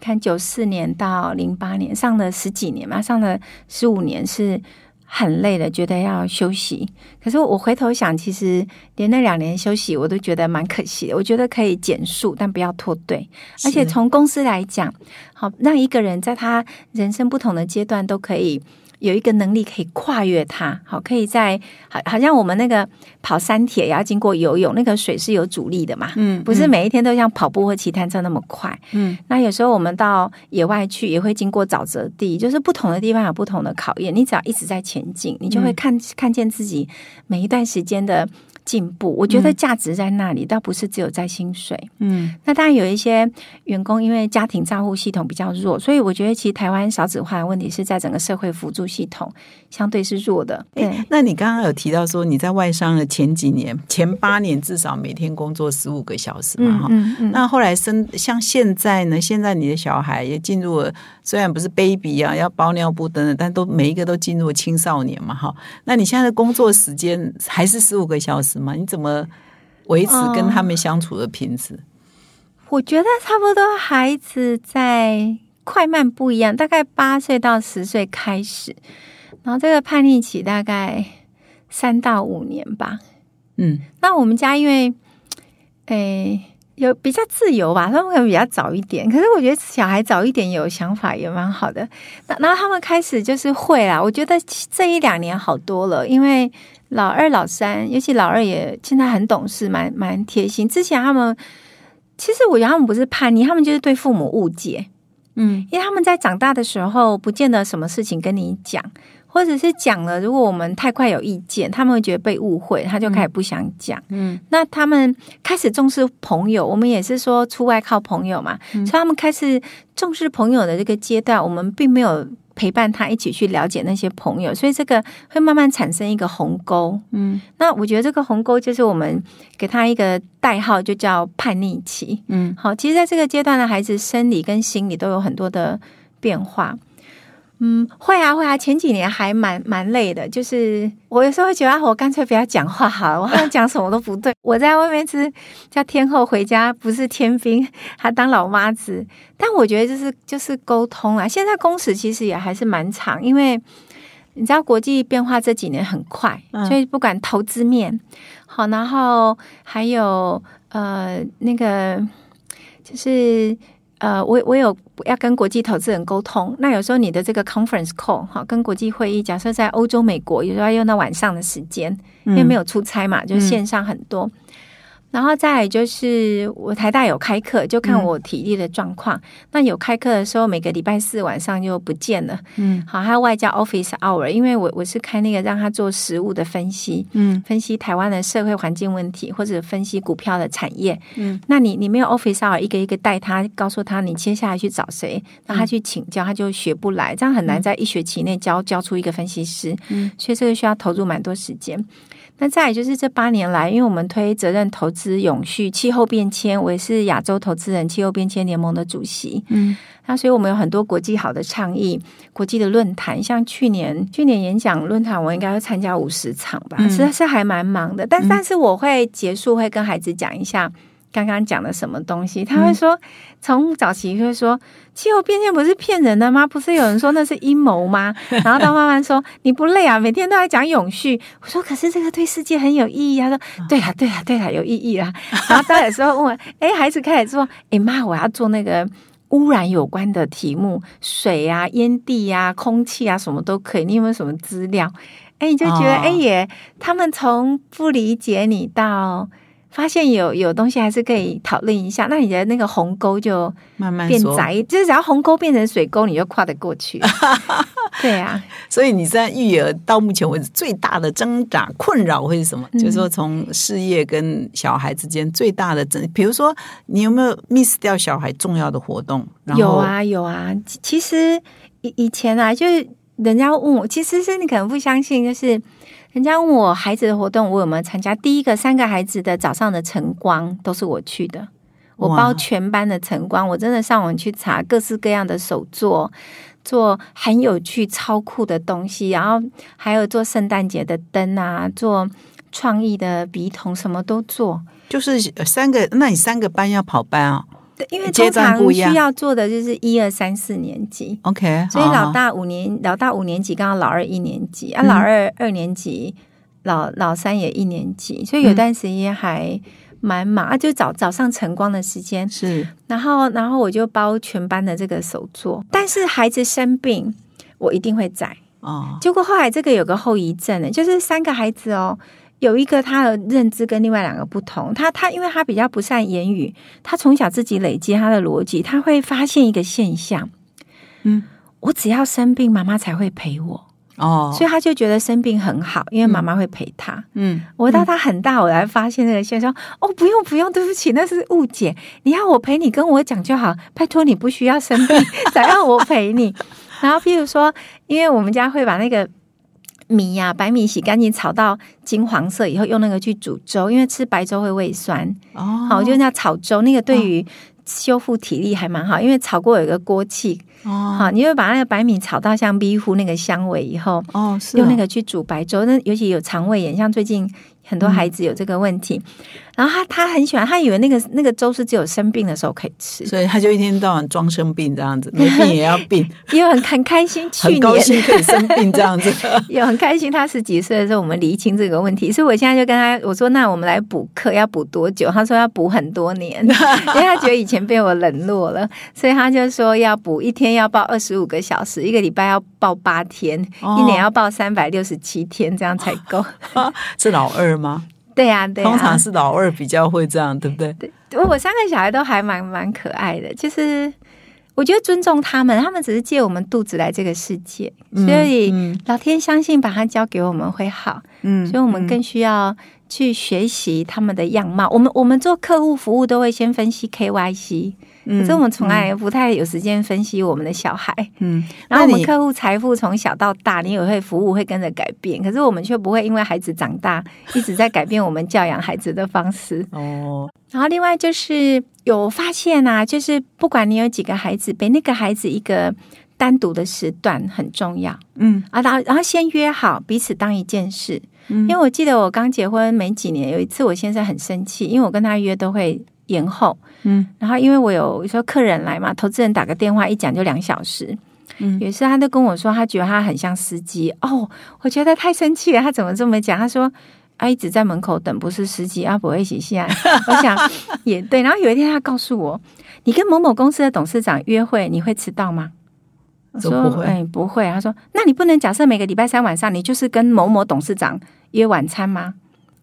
看九四年到零八年上了十几年嘛，上了十五年是。很累了，觉得要休息。可是我回头想，其实连那两年休息，我都觉得蛮可惜的。我觉得可以减速，但不要拖队。而且从公司来讲，好让一个人在他人生不同的阶段都可以。有一个能力可以跨越它，好，可以在好，好像我们那个跑山铁也要经过游泳，那个水是有阻力的嘛，嗯，不是每一天都像跑步或骑单车那么快，嗯，那有时候我们到野外去也会经过沼泽地，就是不同的地方有不同的考验，你只要一直在前进，你就会看看见自己每一段时间的。进步，我觉得价值在那里，倒不是只有在薪水。嗯，那当然有一些员工因为家庭照护系统比较弱，所以我觉得其实台湾少子化的问题是在整个社会辅助系统相对是弱的。对，那你刚刚有提到说你在外商的前几年，前八年至少每天工作十五个小时嘛？哈，那后来生像现在呢？现在你的小孩也进入了，虽然不是 baby 啊，要包尿布等等，但都每一个都进入青少年嘛？哈，那你现在的工作时间还是十五个小时？你怎么维持跟他们相处的品质？我觉得差不多，孩子在快慢不一样，大概八岁到十岁开始，然后这个叛逆期大概三到五年吧。嗯，那我们家因为诶有比较自由吧，他们可能比较早一点。可是我觉得小孩早一点有想法也蛮好的。那然后他们开始就是会啦，我觉得这一两年好多了，因为。老二、老三，尤其老二也现在很懂事，蛮蛮贴心。之前他们其实我觉得他们不是叛逆，他们就是对父母误解。嗯，因为他们在长大的时候，不见得什么事情跟你讲，或者是讲了，如果我们太快有意见，他们会觉得被误会，他就开始不想讲。嗯，那他们开始重视朋友，我们也是说出外靠朋友嘛，所以他们开始重视朋友的这个阶段，我们并没有。陪伴他一起去了解那些朋友，所以这个会慢慢产生一个鸿沟。嗯，那我觉得这个鸿沟就是我们给他一个代号，就叫叛逆期。嗯，好，其实在这个阶段的孩子，生理跟心理都有很多的变化。嗯，会啊会啊，前几年还蛮蛮累的，就是我有时候会觉得，我干脆不要讲话好了，我好像讲什么都不对。我在外面是叫天后回家，不是天兵，还当老妈子。但我觉得就是就是沟通啊。现在工时其实也还是蛮长，因为你知道国际变化这几年很快，所以不管投资面好，然后还有呃那个就是。呃，我我有要跟国际投资人沟通，那有时候你的这个 conference call 哈，跟国际会议，假设在欧洲、美国，有时候要用到晚上的时间，因为没有出差嘛，就线上很多。然后再就是我台大有开课，就看我体力的状况。那有开课的时候，每个礼拜四晚上就不见了。嗯，好，还有外加 office hour，因为我我是开那个让他做实物的分析，嗯，分析台湾的社会环境问题，或者分析股票的产业。嗯，那你你没有 office hour，一个一个带他，告诉他你接下来去找谁，让他去请教，他就学不来，这样很难在一学期内教教出一个分析师。嗯，所以这个需要投入蛮多时间。那再就是这八年来，因为我们推责任投资、永续、气候变迁，我也是亚洲投资人气候变迁联盟的主席。嗯，那所以我们有很多国际好的倡议、国际的论坛，像去年去年演讲论坛，我应该会参加五十场吧，实在是还蛮忙的。但但是我会结束，会跟孩子讲一下。刚刚讲的什么东西？他会说，从早期会说气候变迁不是骗人的吗？不是有人说那是阴谋吗？然后到慢慢说你不累啊，每天都在讲永续。我说可是这个对世界很有意义啊。他说对啊，对啊，对啊，有意义啊。然后到有时候问我，哎，孩子开始说，哎妈，我要做那个污染有关的题目，水啊、烟蒂啊、空气啊，什么都可以。你有没有什么资料？哎，你就觉得哎耶，他们从不理解你到。发现有有东西还是可以讨论一下，那你的那个鸿沟就慢慢变窄，就是只要鸿沟变成水沟，你就跨得过去。对啊，所以你在育儿到目前为止最大的挣扎困扰会是什么？就是说从事业跟小孩之间最大的争，比如说你有没有 miss 掉小孩重要的活动？有啊有啊，其实以以前啊，就是人家问我，其实是你可能不相信，就是。人家问我孩子的活动，我有没有参加？第一个三个孩子的早上的晨光都是我去的，我包全班的晨光。我真的上网去查各式各样的手作，做很有趣、超酷的东西，然后还有做圣诞节的灯啊，做创意的笔筒，什么都做。就是三个，那你三个班要跑班啊？对，因为通常需要做的就是一二三四年级，OK，所以老大五年，老大五年级，刚刚老二一年级。啊，老二二年级，老老三也一年级，所以有段时间还蛮忙啊，就早早上晨光的时间。是，然后然后我就包全班的这个手作，但是孩子生病，我一定会在。哦。结果后来这个有个后遗症呢，就是三个孩子哦。有一个他的认知跟另外两个不同，他他因为他比较不善言语，他从小自己累积他的逻辑，他会发现一个现象，嗯，我只要生病，妈妈才会陪我。哦，所以他就觉得生病很好，因为妈妈会陪他，嗯，我到他很大，我才发现那个现象，哦，不用不用，对不起，那是误解，你要我陪你跟我讲就好，拜托你不需要生病 才要我陪你，然后譬如说，因为我们家会把那个。米呀，白米洗干净，炒到金黄色以后，用那个去煮粥，因为吃白粥会胃酸。哦，好，就那炒粥，那个对于修复体力还蛮好，因为炒过有一个锅气。哦，好，你会把那个白米炒到像逼乎那个香味以后，哦，用那个去煮白粥，那尤其有肠胃炎，像最近很多孩子有这个问题。然后他他很喜欢，他以为那个那个粥是只有生病的时候可以吃，所以他就一天到晚装生病这样子，没病 也要病，也很很开心，去很高兴可以生病这样子，也很开心。他十几岁的时候，我们厘清这个问题，所以我现在就跟他我说：“那我们来补课，要补多久？”他说：“要补很多年，因为他觉得以前被我冷落了，所以他就说要补一天要报二十五个小时，一个礼拜要报八天，一年要报三百六十七天，这样才够。”是老二吗？对呀，对呀，通常是老二比较会这样，对不对？对，我三个小孩都还蛮蛮可爱的，就是我觉得尊重他们，他们只是借我们肚子来这个世界，所以老天相信把他交给我们会好，嗯，所以我们更需要去学习他们的样貌。我们我们做客户服务都会先分析 KYC，可是我们从来不太有时间分析我们的小孩。嗯，然后我们客户财富从小到大，你也会服务会跟着改变，可是我们却不会因为孩子长大一直在改变我们教养孩子的方式。哦，然后另外就是有发现啊，就是不管你有几个孩子，给那个孩子一个单独的时段很重要嗯啊。然后然后先约好彼此当一件事，嗯因为我记得我刚结婚没几年，有一次我先生很生气，因为我跟他约都会延后，嗯然后因为我有有时候客人来嘛，投资人打个电话一讲就两小时。嗯有一次他都跟我说，他觉得他很像司机哦，我觉得太生气了。他怎么这么讲？他说啊，一直在门口等，不是司机啊，不会洗现在。我想 也对。然后有一天他告诉我，你跟某某公司的董事长约会，你会迟到吗？我说不会哎，不会。他说，那你不能假设每个礼拜三晚上你就是跟某某董事长约晚餐吗？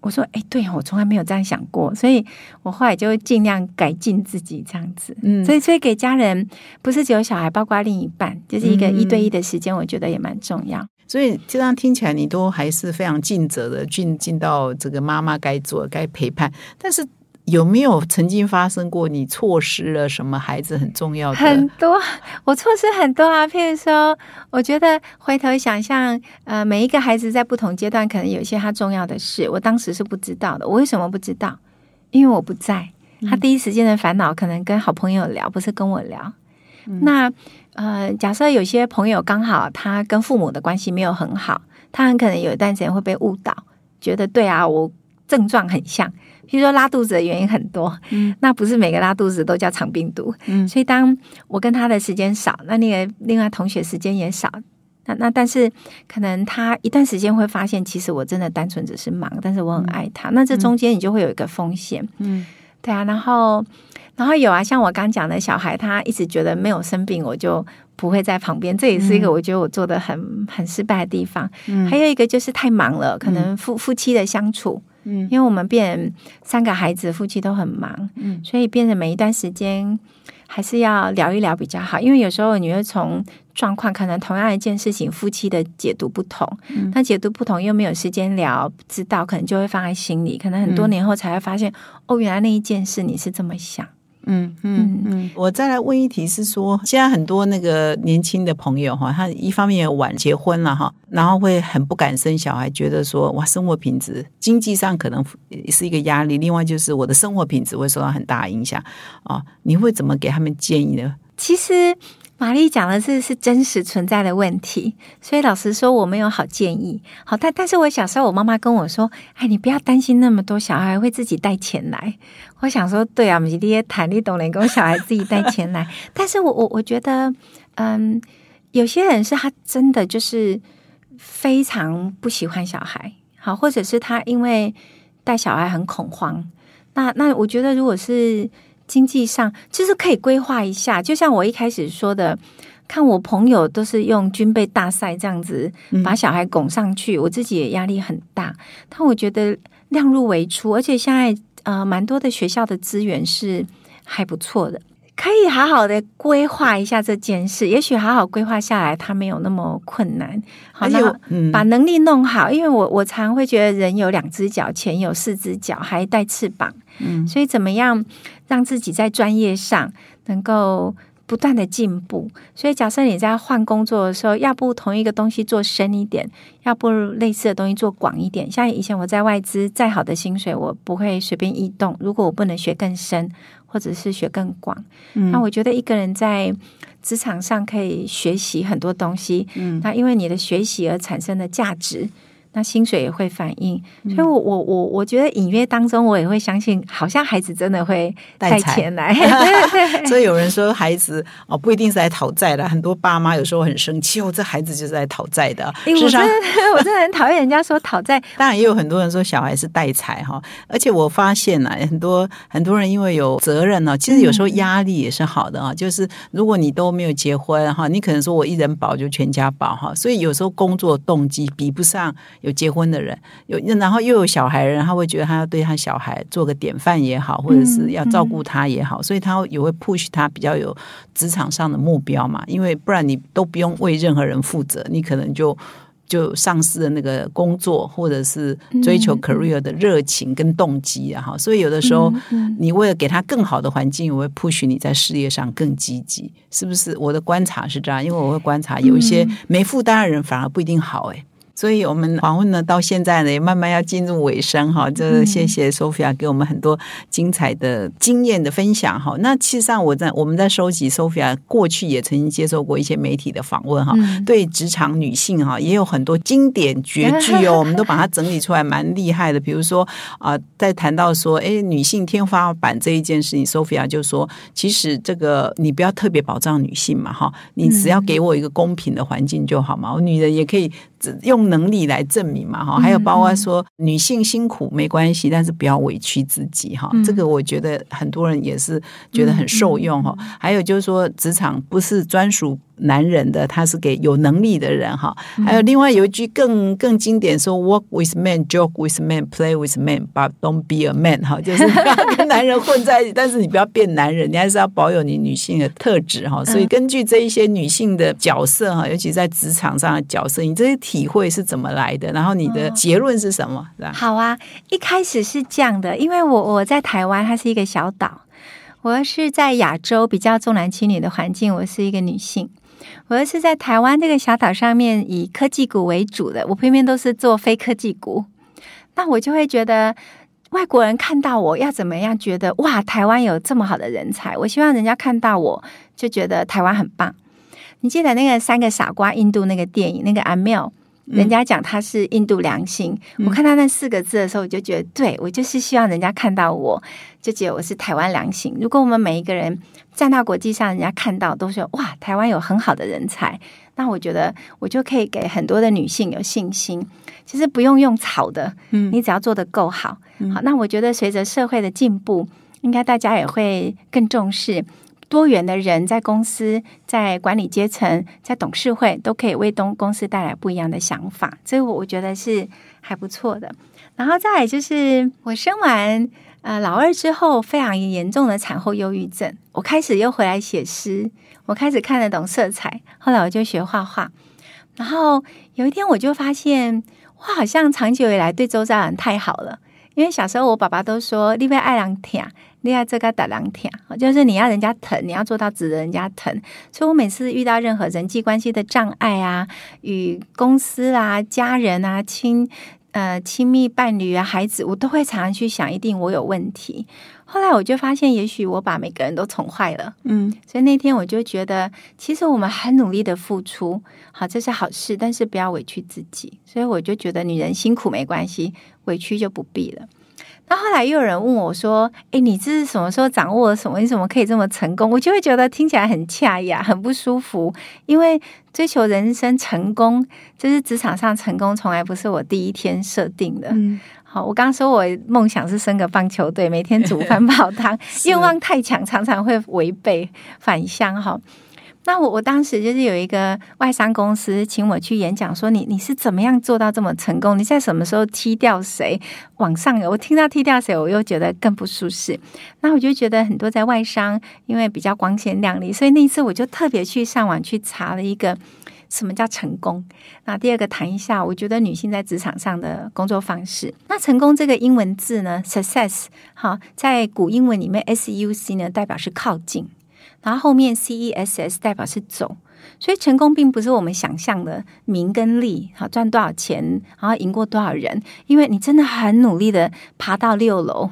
我说，哎，对哦，我从来没有这样想过，所以我后来就尽量改进自己这样子。嗯所以，所以给家人不是只有小孩，包括另一半，就是一个嗯一对一的时间，我觉得也蛮重要。所以这样听起来，你都还是非常尽责的，尽尽到这个妈妈该做、该陪伴。但是有没有曾经发生过你错失了什么孩子很重要的？很多，我错失很多啊。譬如说，我觉得回头想象，呃，每一个孩子在不同阶段，可能有一些他重要的事，我当时是不知道的。我为什么不知道？因为我不在。他第一时间的烦恼可能跟好朋友聊，不是跟我聊。那呃，假设有些朋友刚好他跟父母的关系没有很好，他很可能有一段时间会被误导，觉得对啊，我症状很像。譬如说拉肚子的原因很多，嗯。那不是每个拉肚子都叫肠病毒，嗯。所以当我跟他的时间少，那那个另外同学时间也少，那那但是可能他一段时间会发现，其实我真的单纯只是忙，但是我很爱他。那这中间你就会有一个风险，嗯。对啊，然后然后有啊，像我刚讲的小孩，他一直觉得没有生病，我就不会在旁边，这也是一个我觉得我做的很很失败的地方。嗯。还有一个就是太忙了，可能夫夫妻的相处，嗯因为我们变三个孩子，夫妻都很忙，嗯所以变得每一段时间还是要聊一聊比较好。因为有时候你会从状况，可能同样一件事情，夫妻的解读不同，嗯那解读不同又没有时间聊，不知道可能就会放在心里，可能很多年后才会发现，哦，原来那一件事你是这么想。嗯嗯嗯，我再来问一题是说，现在很多那个年轻的朋友哈，他一方面也晚结婚了哈，然后会很不敢生小孩，觉得说哇，生活品质经济上可能是一个压力，另外就是我的生活品质会受到很大的影响啊。你会怎么给他们建议呢？其实玛丽讲的是是真实存在的问题，所以老实说我没有好建议。好，但但是我小时候我妈妈跟我说：“哎，你不要担心那么多，小孩会自己带钱来。”我想说，对啊，我们这些谈你懂人跟小孩自己带钱来。但是我我我觉得，嗯，有些人是他真的就是非常不喜欢小孩，好，或者是他因为带小孩很恐慌。那那我觉得，如果是经济上，就是可以规划一下。就像我一开始说的，看我朋友都是用军备大赛这样子把小孩拱上去，我自己也压力很大。但我觉得量入为出，而且现在呃，蛮多的学校的资源是还不错的。可以好好的规划一下这件事，也许好好规划下来，它没有那么困难。好，把能力弄好，因为我我常会觉得人有两只脚，钱有四只脚，还带翅膀。嗯所以怎么样让自己在专业上能够不断的进步？所以假设你在换工作的时候，要不同一个东西做深一点，要不类似的东西做广一点。像以前我在外资，再好的薪水我不会随便移动，如果我不能学更深，或者是学更广，嗯那我觉得一个人在职场上可以学习很多东西。嗯那因为你的学习而产生的价值。那薪水也会反映，嗯所以我我我我觉得隐约当中，我也会相信，好像孩子真的会带钱来，所以有人说孩子哦不一定是来讨债的，很多爸妈有时候很生气哦，这孩子就是来讨债的。我真，的我真的很讨厌人家说讨债，当然也有很多人说小孩是带财哈，而且我发现呢、很多很多人因为有责任呢，其实有时候压力也是好的啊。就是如果你都没有结婚哈，你可能说我一人保就全家保哈，所以有时候工作动机比不上有结婚的人，有然后又有小孩的人，他会觉得他要对他小孩做个典范也好，或者是要照顾他也好，所以他也会 push 他比较有职场上的目标嘛，因为不然你都不用为任何人负责，你可能就。就丧失了那个工作或者是追求 career 的热情跟动机啊哈，所以有的时候你为了给他更好的环境，我会 push 你在事业上更积极，是不是？我的观察是这样，因为我会观察有一些没负担的人反而不一定好哎。所以，我们访问呢，到现在呢，也慢慢要进入尾声哈。这谢谢 Sophia 给我们很多精彩的经验的分享哈。那其实上，我在我们在收集 Sophia 过去也曾经接受过一些媒体的访问哈，对职场女性哈也有很多经典绝句哦，我们都把它整理出来，蛮厉害的。比如说啊，在谈到说，哎，女性天花板这一件事情，Sophia 就说，其实这个你不要特别保障女性嘛哈，你只要给我一个公平的环境就好嘛，我女人也可以。用能力来证明嘛，哈，还有包括说女性辛苦没关系，但是不要委屈自己，哈，这个我觉得很多人也是觉得很受用，哈。还有就是说，职场不是专属。男人的，他是给有能力的人哈。还有另外有一句更更经典说：“Work with men, joke with men, play with men, but don't be a man。”哈，就是不要跟男人混在一起，但是你不要变男人，你还是要保有你女性的特质哈。所以根据这一些女性的角色哈，尤其在职场上的角色，你这些体会是怎么来的？然后你的结论是什么？好啊，一开始是这样的，因为我我在台湾，它是一个小岛，我是在亚洲比较重男轻女的环境，我是一个女性。我是在台湾这个小岛上面以科技股为主的，我偏偏都是做非科技股，那我就会觉得外国人看到我要怎么样？觉得哇，台湾有这么好的人才，我希望人家看到我就觉得台湾很棒。你记得那个三个傻瓜印度那个电影，那个阿妙。人家讲他是印度良心，我看到那四个字的时候，我就觉得，对我就是希望人家看到我，就觉得我是台湾良心。如果我们每一个人站到国际上，人家看到都说哇，台湾有很好的人才，那我觉得我就可以给很多的女性有信心。其实不用用吵的，嗯，你只要做的够好，好，那我觉得随着社会的进步，应该大家也会更重视。多元的人在公司、在管理阶层、在董事会，都可以为东公司带来不一样的想法，所以我我觉得是还不错的。然后再来就是我生完呃老二之后，非常严重的产后忧郁症，我开始又回来写诗，我开始看得懂色彩，后来我就学画画。然后有一天我就发现，我好像长久以来对周遭人太好了，因为小时候我爸爸都说你被爱人疼。另外，这个打狼舔，就是你要人家疼，你要做到值得人家疼。所以我每次遇到任何人际关系的障碍啊，与公司啊、家人啊、亲呃亲密伴侣啊、孩子，我都会常常去想，一定我有问题。后来我就发现，也许我把每个人都宠坏了。嗯，所以那天我就觉得，其实我们很努力的付出，好，这是好事，但是不要委屈自己。所以我就觉得，女人辛苦没关系，委屈就不必了。那后来又有人问我说：“哎，你这是什么时候掌握了什么？你怎么可以这么成功？”我就会觉得听起来很恰呀，很不舒服。因为追求人生成功，就是职场上成功，从来不是我第一天设定的。好，我刚刚说我梦想是升个棒球队，每天煮饭 泡汤，愿望太强，常常会违背反向哈。那我我当时就是有一个外商公司请我去演讲，说你你是怎么样做到这么成功？你在什么时候踢掉谁？往上我听到踢掉谁，我又觉得更不舒适。那我就觉得很多在外商，因为比较光鲜亮丽，所以那一次我就特别去上网去查了一个什么叫成功。那第二个谈一下，我觉得女性在职场上的工作方式。那成功这个英文字呢，success，好，在古英文里面，s u c 呢代表是靠近。然后后面 C E S S 代表是走，所以成功并不是我们想象的名跟利，好赚多少钱，然后赢过多少人。因为你真的很努力的爬到六楼，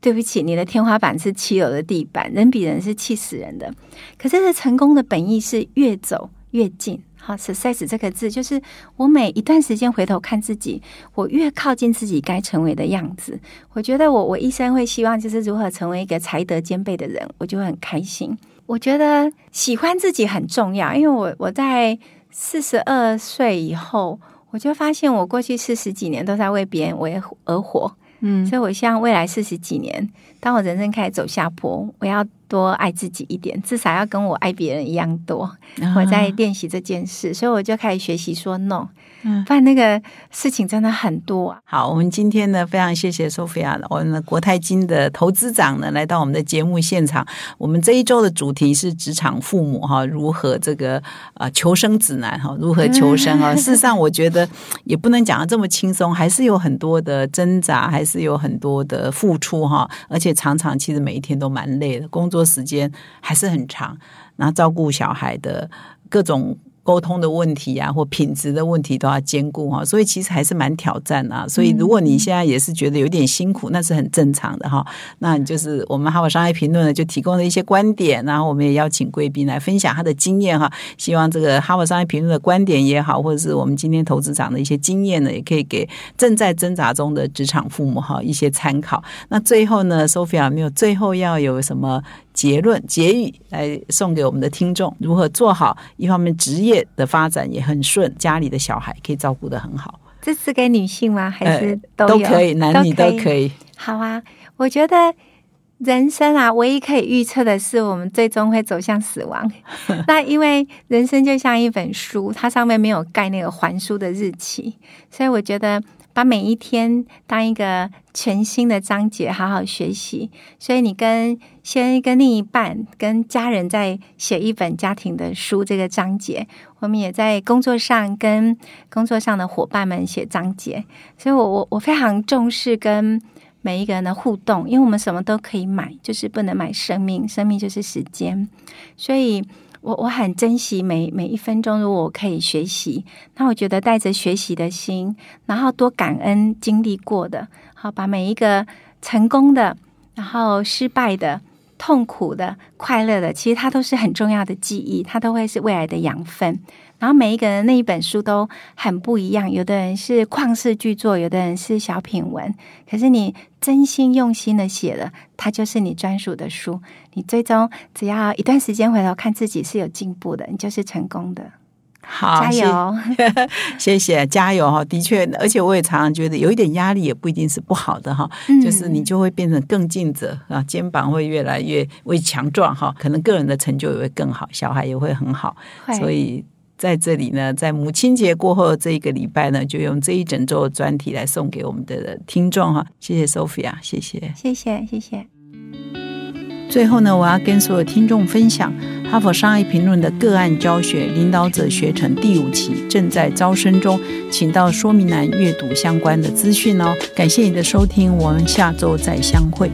对不起，你的天花板是七楼的地板，人比人是气死人的。可是成功的本意是越走越近。好，success 这个字就是我每一段时间回头看自己，我越靠近自己该成为的样子。我觉得我我一生会希望就是如何成为一个才德兼备的人，我就会很开心。我觉得喜欢自己很重要，因为我我在四十二岁以后，我就发现我过去四十几年都在为别人为而活，嗯，所以我希望未来四十几年，当我人生开始走下坡，我要。多爱自己一点，至少要跟我爱别人一样多。啊我在练习这件事，所以我就开始学习说 no，嗯不然那个事情真的很多啊。好，我们今天呢非常谢谢 Sophia，我们的国泰金的投资长呢来到我们的节目现场。我们这一周的主题是职场父母哈，如何这个呃求生指南哈，如何求生啊？事实上，我觉得也不能讲的这么轻松，还是有很多的挣扎，还是有很多的付出哈。而且常常其实每一天都蛮累的，工作时间还是很长，然后照顾小孩的各种。沟通的问题啊，或品质的问题都要兼顾哈，所以其实还是蛮挑战啊。所以如果你现在也是觉得有点辛苦，那是很正常的哈。那就是我们哈佛商业评论呢，就提供了一些观点，然后我们也邀请贵宾来分享他的经验哈。希望这个哈佛商业评论的观点也好，或者是我们今天投资长的一些经验呢，也可以给正在挣扎中的职场父母哈一些参考。那最后呢，Sophia 没有最后要有什么结论结语来送给我们的听众？如何做好一方面职业的发展也很顺，家里的小孩可以照顾得很好，这是给女性吗？还是都可以，男女都。可以。好啊，我觉得人生啊，唯一可以预测的是我们最终会走向死亡。那因为人生就像一本书，它上面没有盖那个还书的日期，所以我觉得把每一天当一个全新的章节，好好学习。所以你跟先跟另一半、跟家人在写一本家庭的书，这个章节，我们也在工作上跟工作上的伙伴们写章节。所以我我我非常重视跟每一个人的互动，因为我们什么都可以买，就是不能买生命，生命就是时间。所以我我很珍惜每每一分钟，如果我可以学习，那我觉得带着学习的心，然后多感恩经历过的，好把每一个成功的，然后失败的。痛苦的、快乐的，其实它都是很重要的记忆，它都会是未来的养分。然后每一个人那一本书都很不一样，有的人是旷世巨作，有的人是小品文。可是你真心用心的写了，它就是你专属的书。你最终只要一段时间回头看自己是有进步的，你就是成功的。好，加油！谢谢，加油哈！的确，而且我也常常觉得有一点压力也不一定是不好的哈，嗯就是你就会变成更尽责啊，肩膀会越来越为强壮哈，可能个人的成就也会更好，小孩也会很好，所以。在这里呢，在母亲节过后这一个礼拜呢，就用这一整周的专题来送给我们的听众哈。谢谢 Sophia，谢谢。谢谢，谢谢。最后呢，我要跟所有听众分享《哈佛商业评论》的个案教学领导者学程第五期正在招生中，请到说明栏阅读相关的资讯哦。感谢你的收听，我们下周再相会。